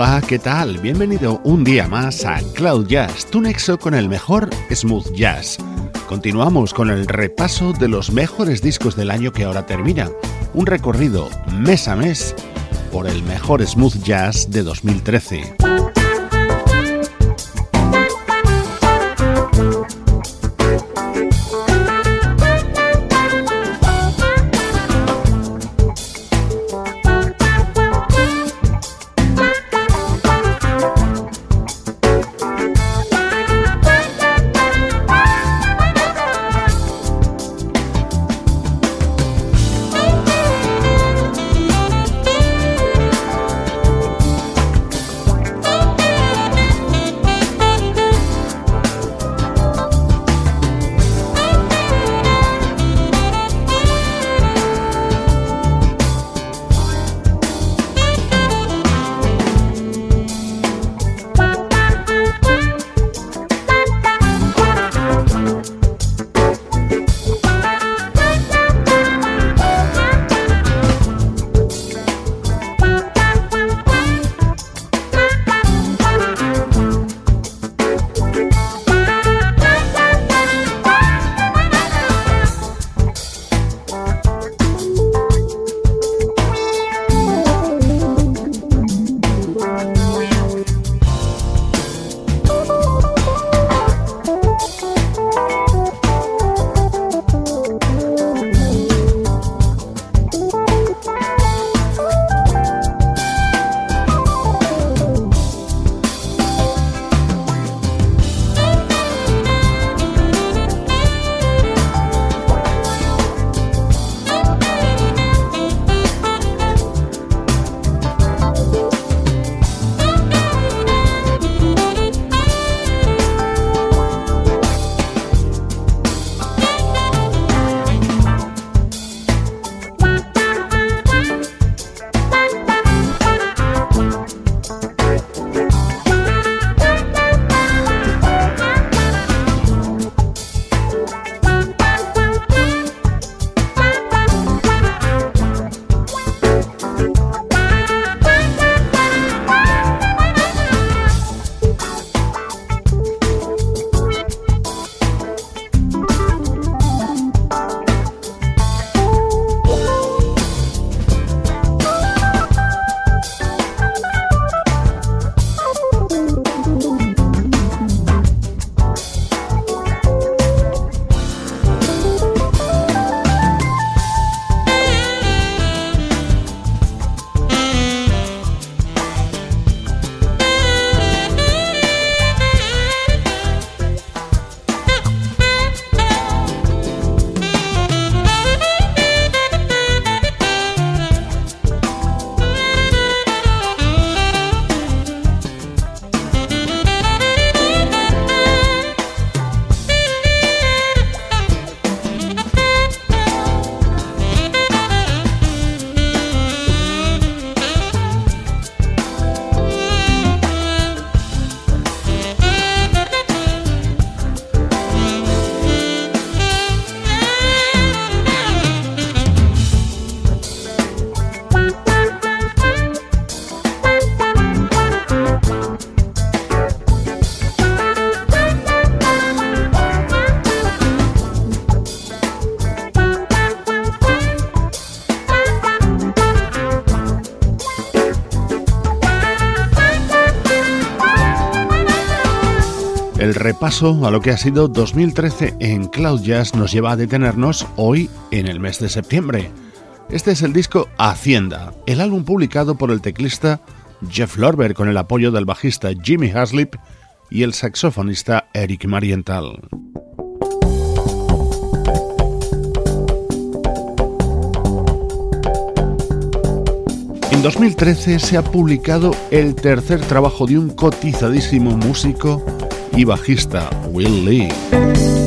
Hola, ¿qué tal? Bienvenido un día más a Cloud Jazz, tu nexo con el mejor smooth jazz. Continuamos con el repaso de los mejores discos del año que ahora termina. Un recorrido mes a mes por el mejor smooth jazz de 2013. Repaso a lo que ha sido 2013 en Cloud Jazz nos lleva a detenernos hoy en el mes de septiembre. Este es el disco Hacienda, el álbum publicado por el teclista Jeff Lorber con el apoyo del bajista Jimmy Haslip y el saxofonista Eric Marienthal. En 2013 se ha publicado el tercer trabajo de un cotizadísimo músico y bajista, Will Lee.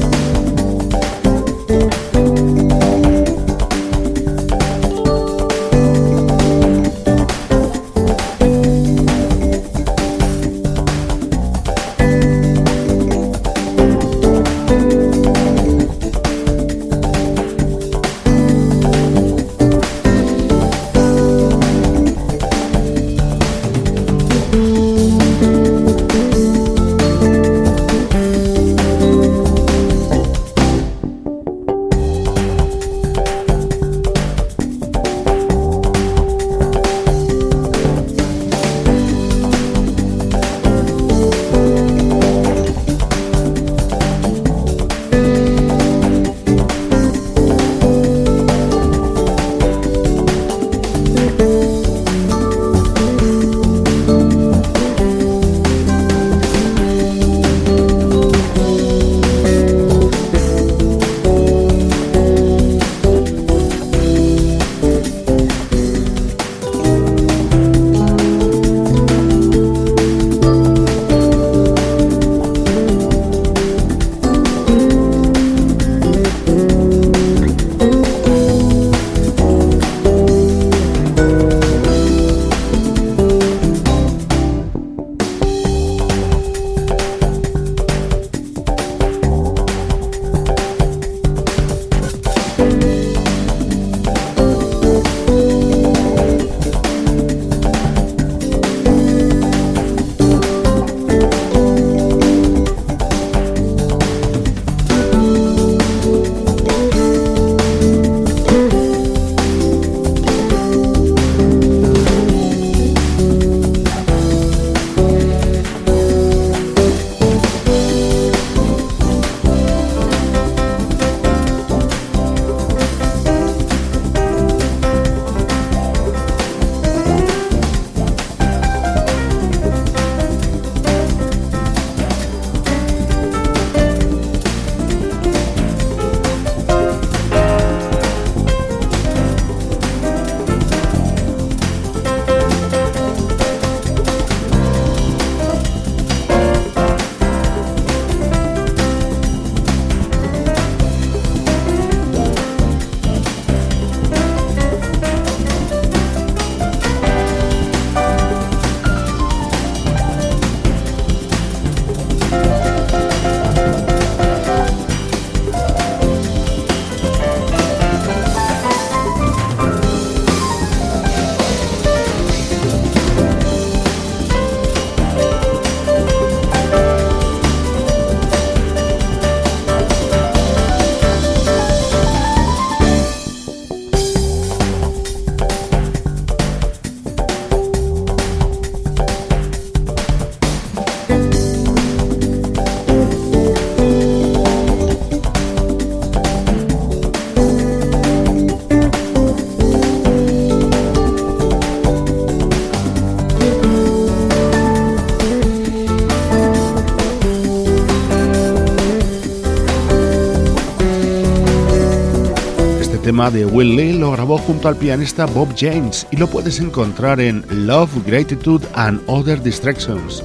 De Will Lee lo grabó junto al pianista Bob James y lo puedes encontrar en Love, Gratitude and Other Distractions.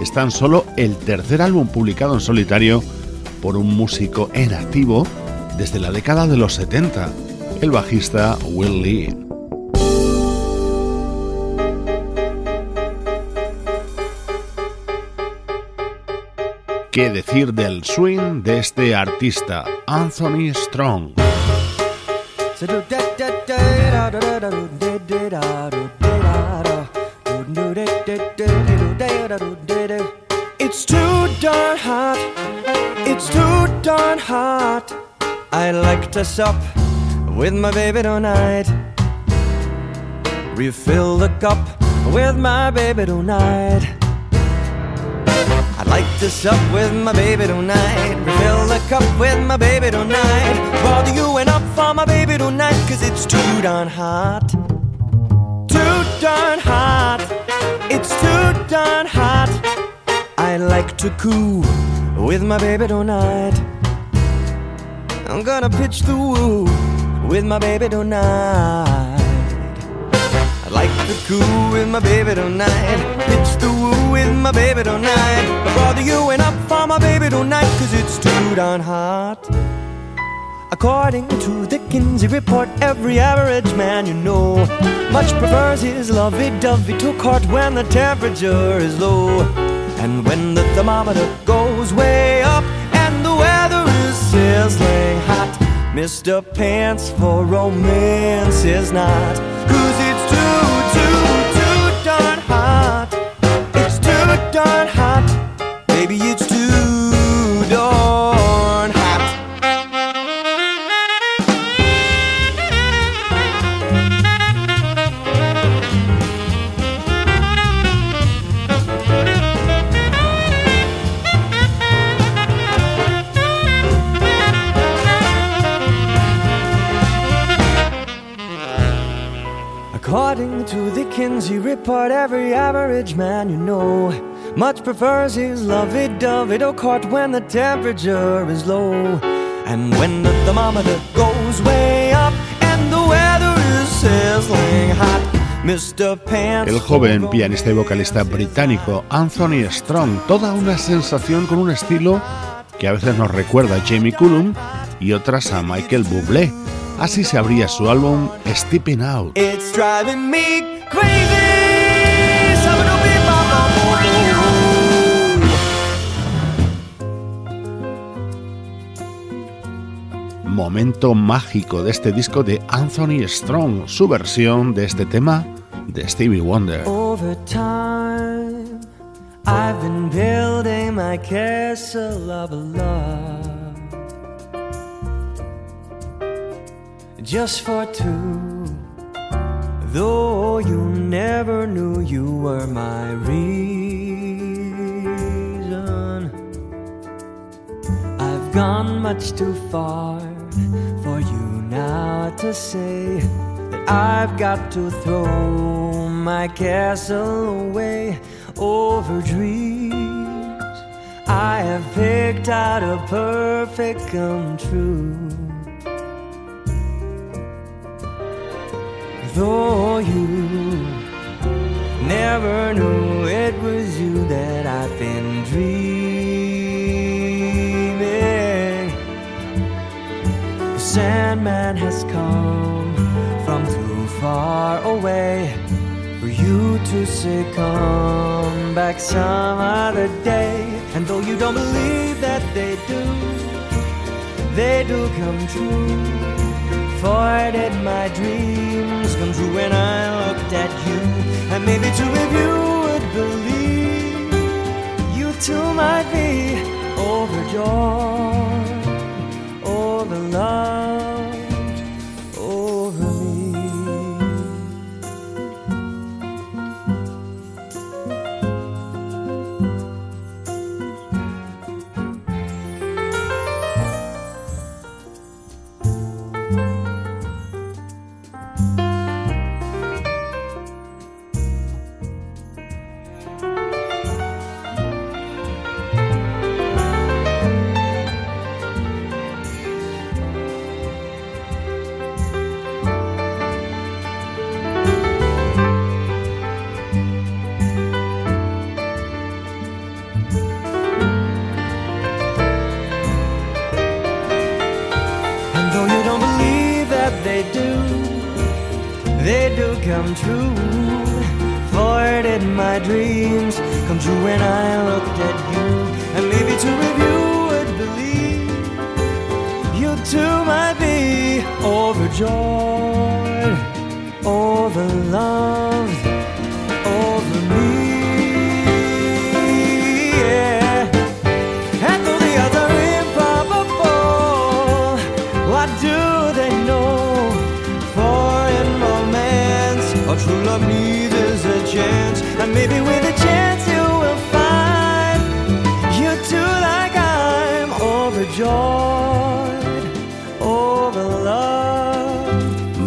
Es tan solo el tercer álbum publicado en solitario por un músico en activo desde la década de los 70, el bajista Will Lee. ¿Qué decir del swing de este artista, Anthony Strong? It's too darn hot, it's too darn hot. I like to sup with my baby tonight. Refill the cup with my baby tonight. Like to sup with my baby tonight. Refill the cup with my baby tonight. Bother you and up for my baby tonight, cause it's too darn hot. Too darn hot. It's too darn hot. I like to coo with my baby tonight. I'm gonna pitch the woo with my baby tonight. Like to coo with my baby tonight. Pitch the woo with my baby tonight. But brother, you ain't up for my baby tonight, cause it's too darn hot. According to the Kinsey report, every average man you know much prefers his lovey-dovey to court when the temperature is low. And when the thermometer goes way up and the weather is sizzling hot, Mr. Pants for romance is not. Cause it's too, darn hot. Baby, it's too darn hot. According to the Kinsey report, every average man you know much prefers his lovey-dovey to court when the temperature is low. And when the thermometer goes way up and the weather is sizzling hot. El joven pianista y vocalista británico Anthony Strong, toda una sensación con un estilo que a veces nos recuerda a Jamie Cullum y otras a Michael Bublé. Así se abría su álbum Stepping Out. It's driving me crazy. Momento mágico de este disco de Anthony Strong, su versión de este tema de Stevie Wonder. Over time, I've been building my castle of love. Just for two, though you never knew you were my reason. I've gone much too far for you now to say that I've got to throw my castle away over dreams. I have picked out a perfect come true. Though you never knew it was you that I've been dreaming. Sandman has come from too far away for you to Come back some other day. And though you don't believe that they do, they do come true. For did my dreams come true when I looked at you? And maybe two of you would believe you too might be overjoyed,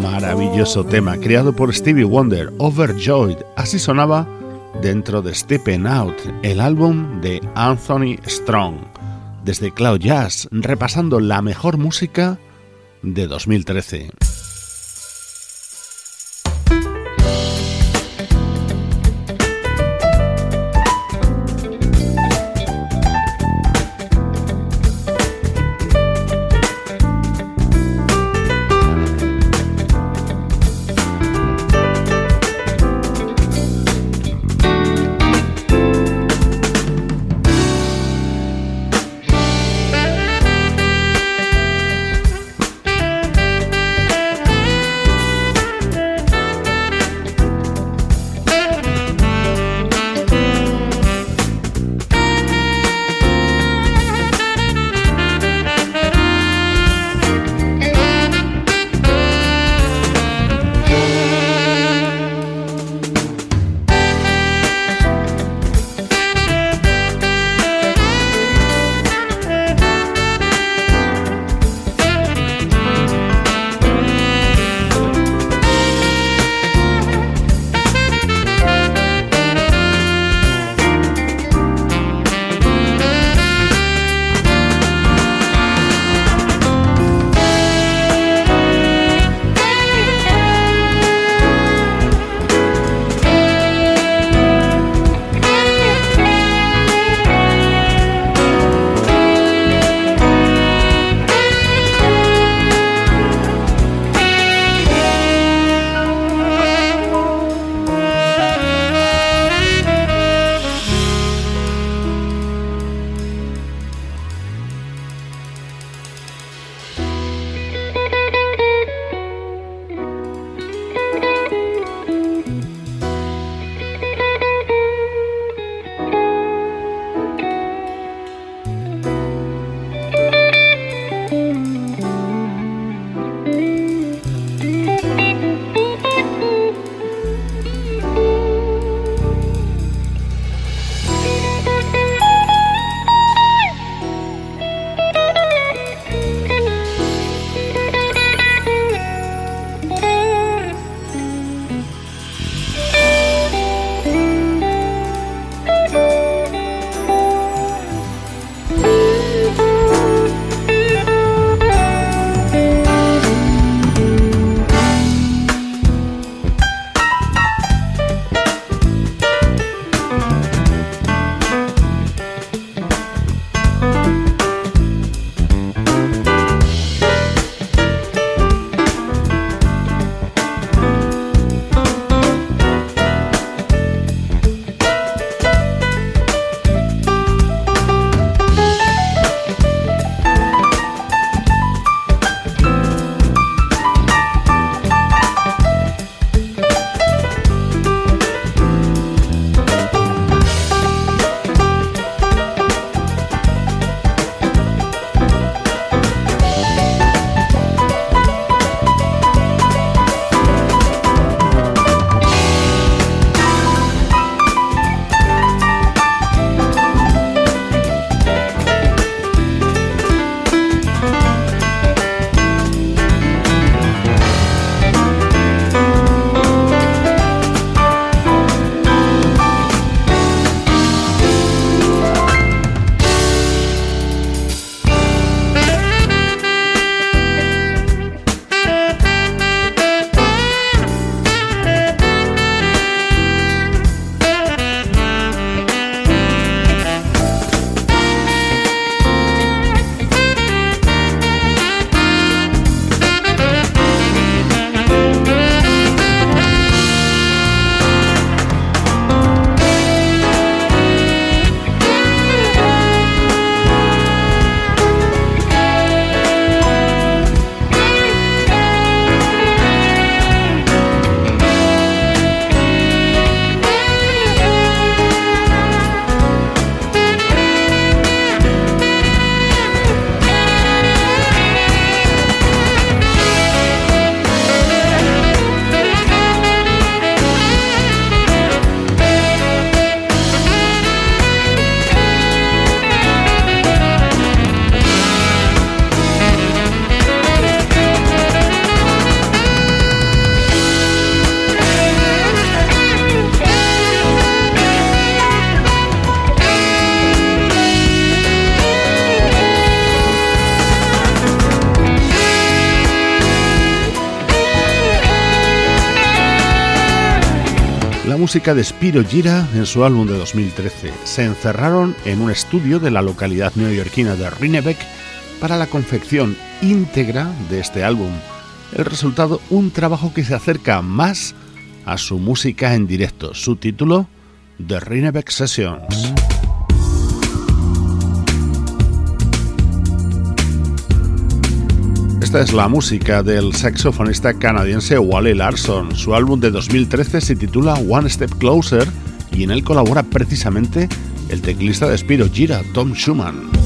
Maravilloso tema creado por Stevie Wonder, Overjoyed. Así sonaba dentro de Stepping Out, el álbum de Anthony Strong. Desde Cloud Jazz, repasando la mejor música de 2013. Música de Spiro Gira en su álbum de 2013. Se encerraron en un estudio de la localidad neoyorquina de Rinebeck para la confección íntegra de este álbum. El resultado, un trabajo que se acerca más a su música en directo. Su título, The Rinebeck Sessions. Esta es la música del saxofonista canadiense Wally Larson. Su álbum de 2013 se titula One Step Closer y en él colabora precisamente el teclista de Spiro Gira, Tom Schumann.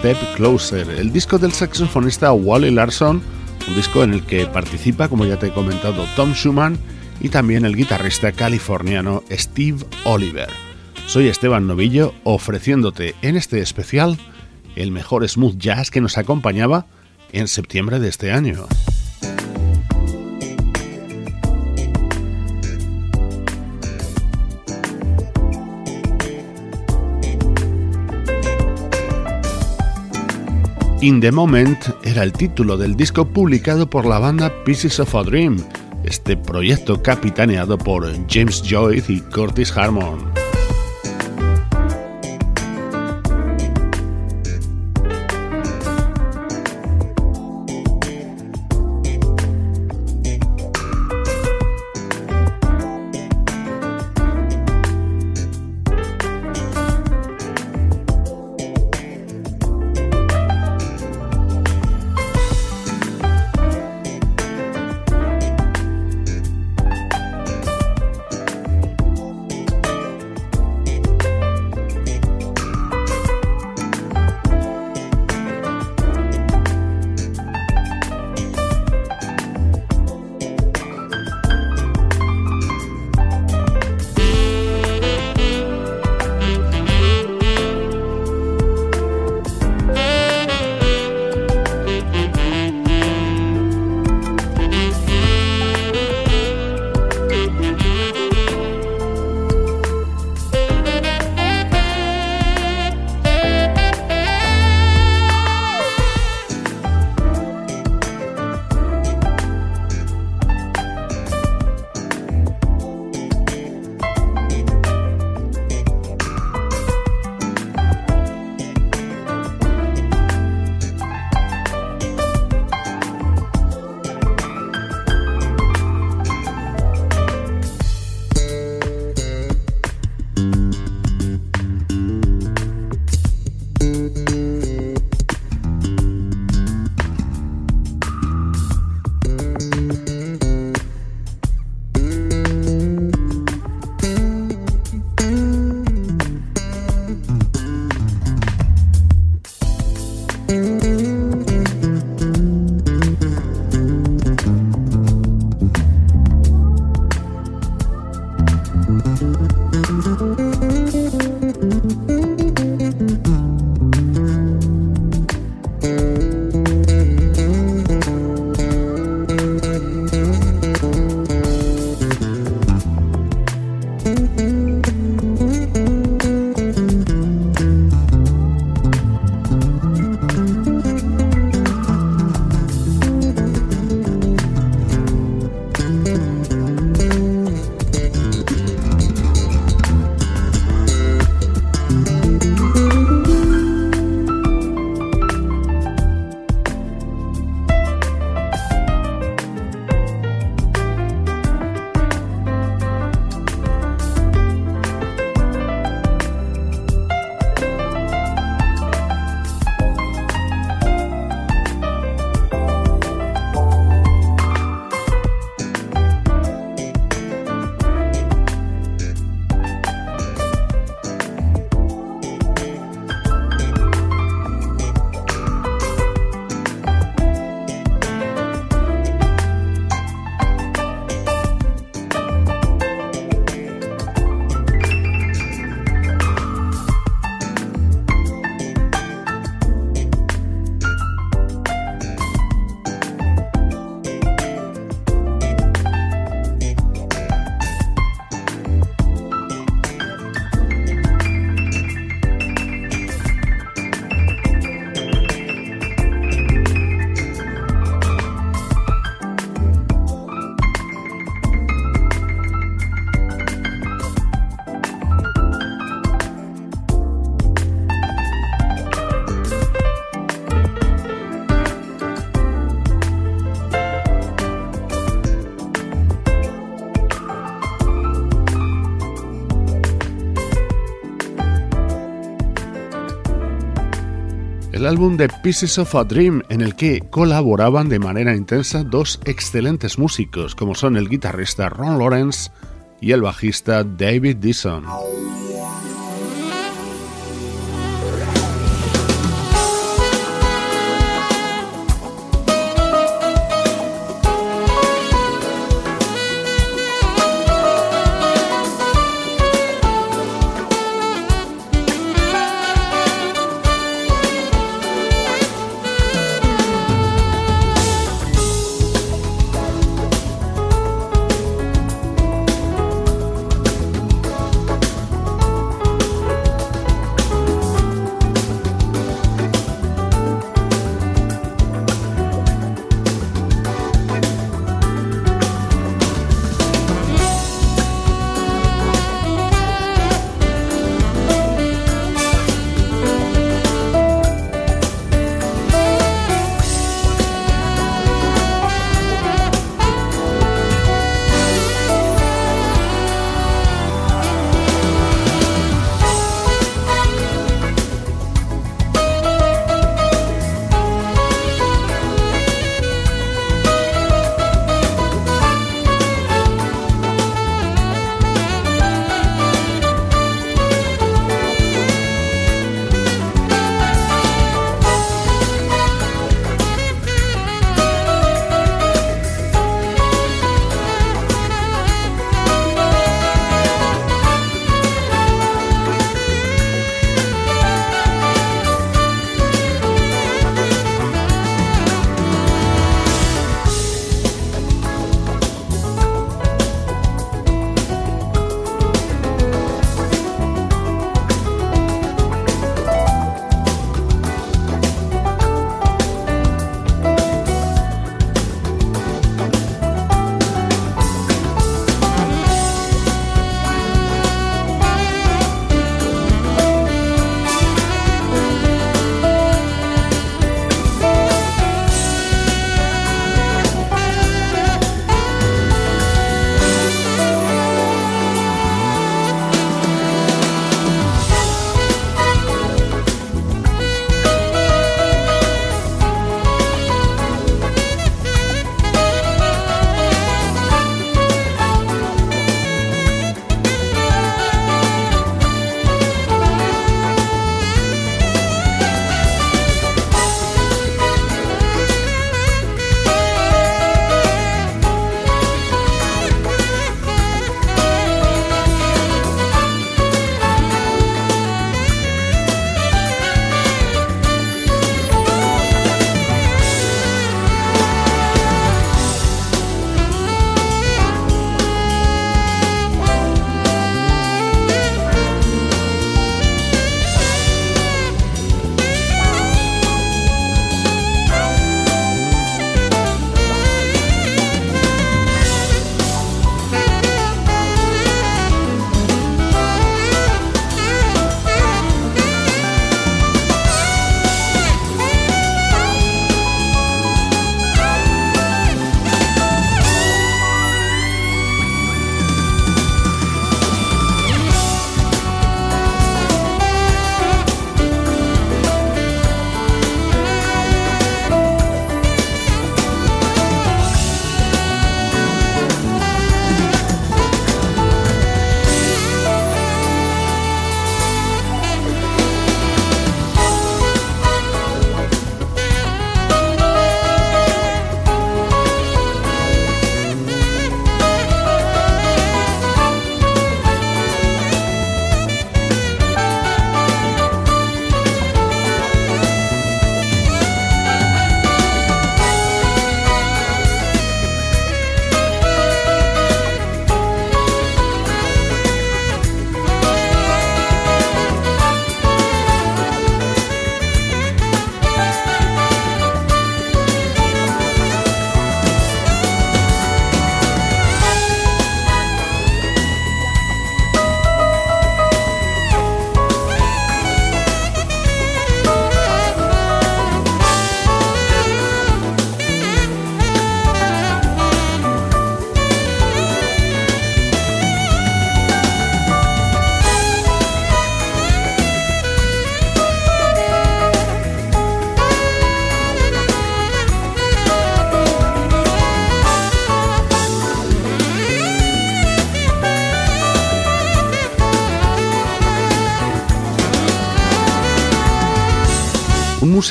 Step Closer, el disco del saxofonista Wally Larson, un disco en el que participa, como ya te he comentado, Tom Schumann y también el guitarrista californiano Steve Oliver. Soy Esteban Novillo ofreciéndote en este especial el mejor smooth jazz que nos acompañaba en septiembre de este año. In the Moment era el título del disco publicado por la banda Pieces of a Dream, este proyecto capitaneado por James Joyce y Curtis Harmon. Álbum de Pieces of a Dream, en el que colaboraban de manera intensa dos excelentes músicos, como son el guitarrista Ron Lawrence y el bajista David Dixon.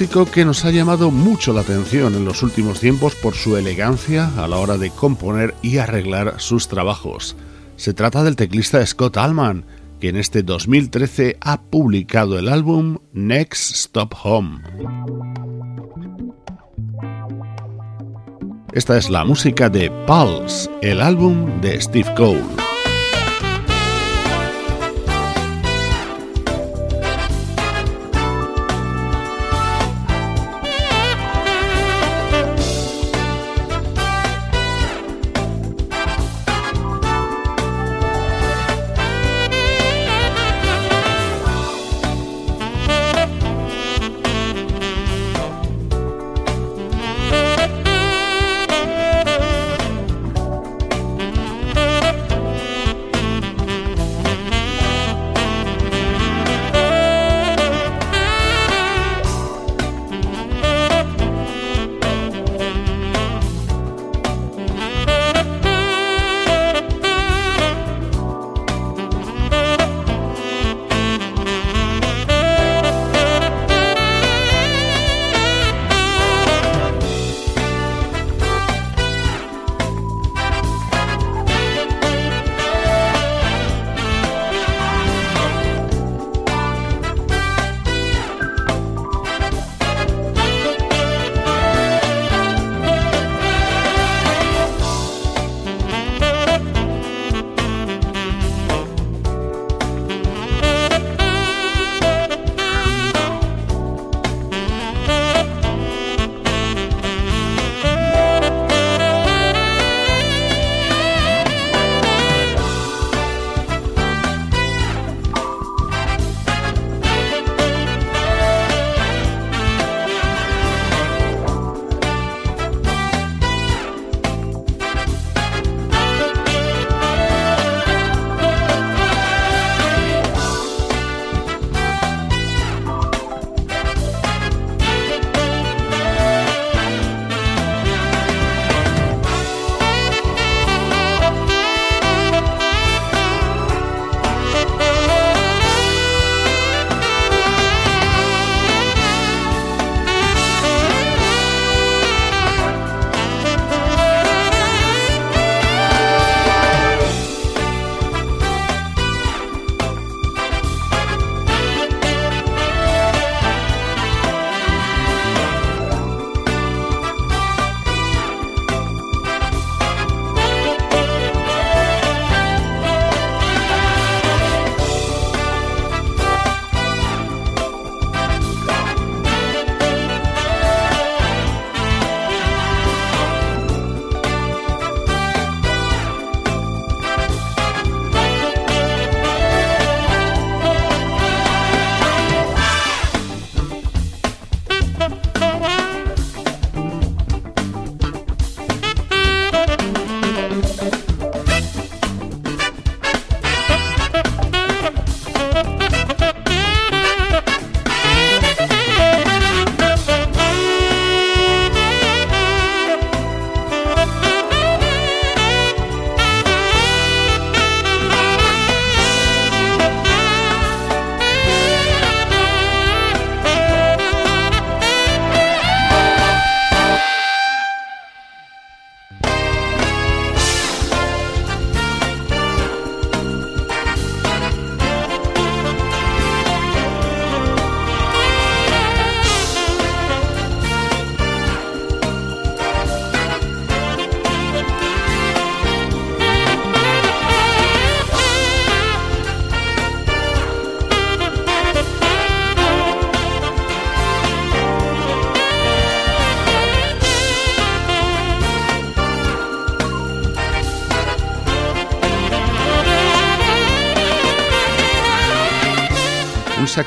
Que nos ha llamado mucho la atención en los últimos tiempos por su elegancia a la hora de componer y arreglar sus trabajos. Se trata del teclista Scott Allman, que en este 2013 ha publicado el álbum Next Stop Home. Esta es la música de Pulse, el álbum de Steve Cole.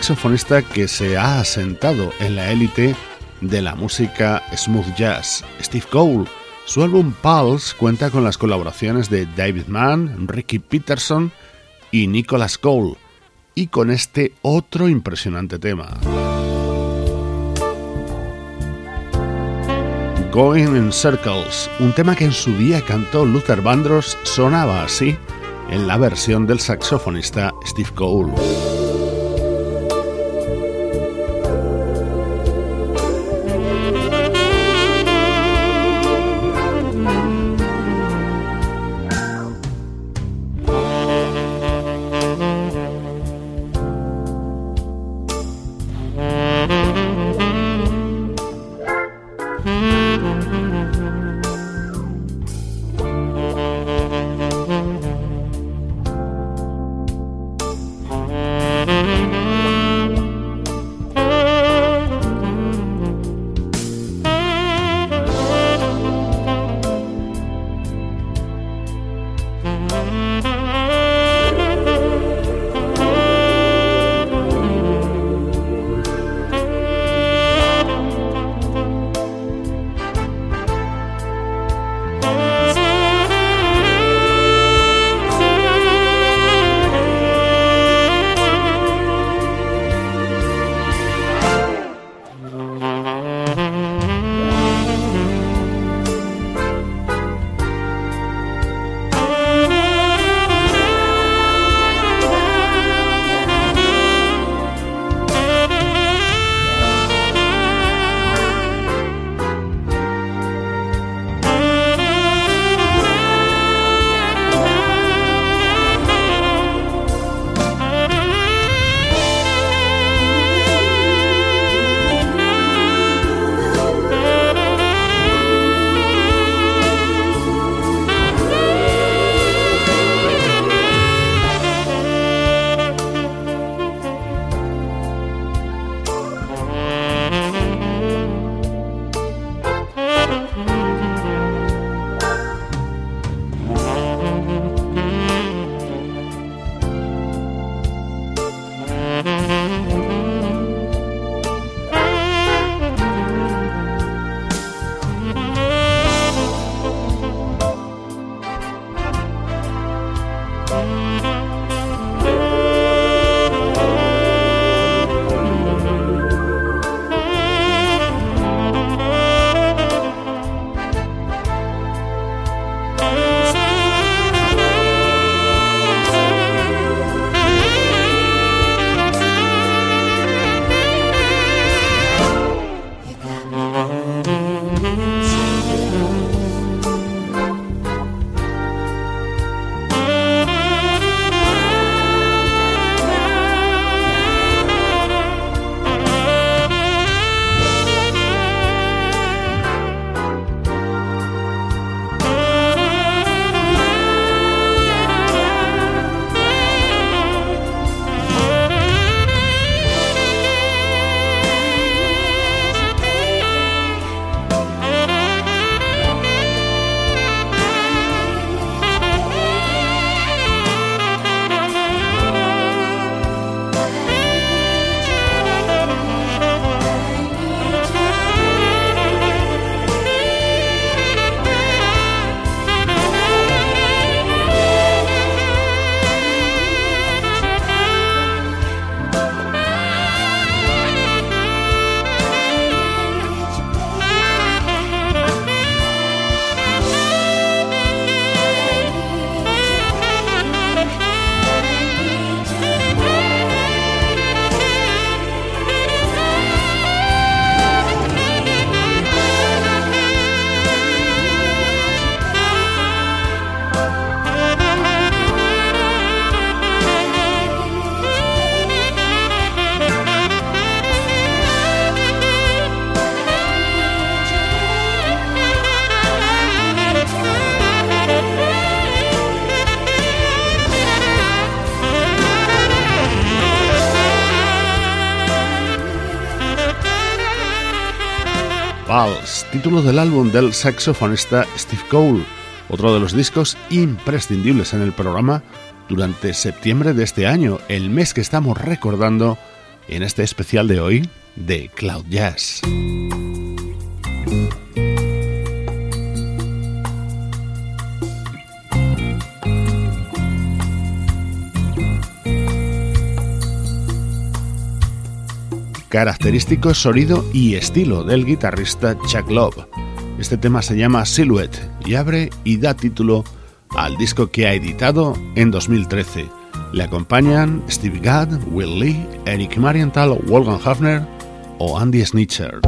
Saxofonista que se ha asentado en la élite de la música smooth jazz, Steve Cole. Su álbum Pulse cuenta con las colaboraciones de David Mann, Ricky Peterson y Nicholas Cole, y con este otro impresionante tema. Going in Circles, un tema que en su día cantó Luther Vandross, sonaba así en la versión del saxofonista Steve Cole. Título del álbum del saxofonista Steve Cole, otro de los discos imprescindibles en el programa durante septiembre de este año, el mes que estamos recordando en este especial de hoy de Cloud Jazz. Característico sonido y estilo del guitarrista Chuck Love. Este tema se llama Silhouette y abre y da título al disco que ha editado en 2013. Le acompañan Steve Gadd, Will Lee, Eric Marienthal, Wolfgang Hafner o Andy Snitcher.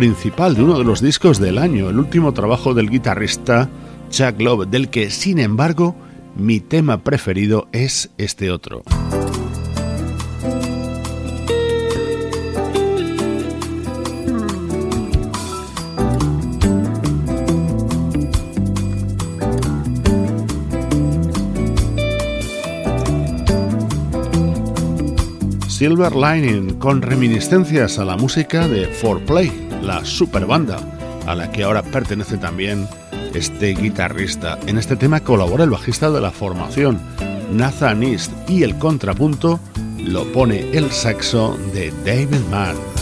Principal de uno de los discos del año, el último trabajo del guitarrista Chuck Love, del que sin embargo mi tema preferido es este otro. Silver Lining con reminiscencias a la música de 4Play, la super banda a la que ahora pertenece también este guitarrista. En este tema colabora el bajista de la formación, Nathan East, y el contrapunto lo pone el saxo de David Mann.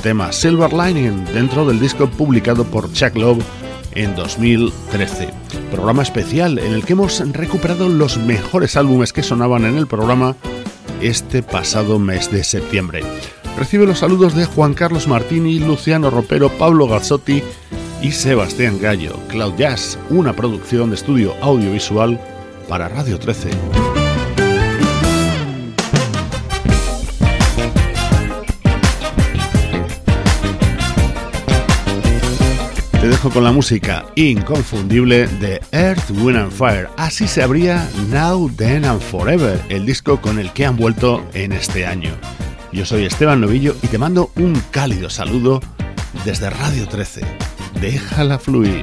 Tema Silver Lining dentro del disco publicado por Chuck Love en 2013. Programa especial en el que hemos recuperado los mejores álbumes que sonaban en el programa este pasado mes de septiembre. Recibe los saludos de Juan Carlos Martini, Luciano Ropero, Pablo Gazzotti y Sebastián Gallo. Cloud Jazz, una producción de estudio audiovisual para Radio 13. Con la música inconfundible de Earth, Wind and Fire. Así se abría Now, Then and Forever, el disco con el que han vuelto en este año. Yo soy Esteban Novillo y te mando un cálido saludo desde Radio 13. Déjala fluir.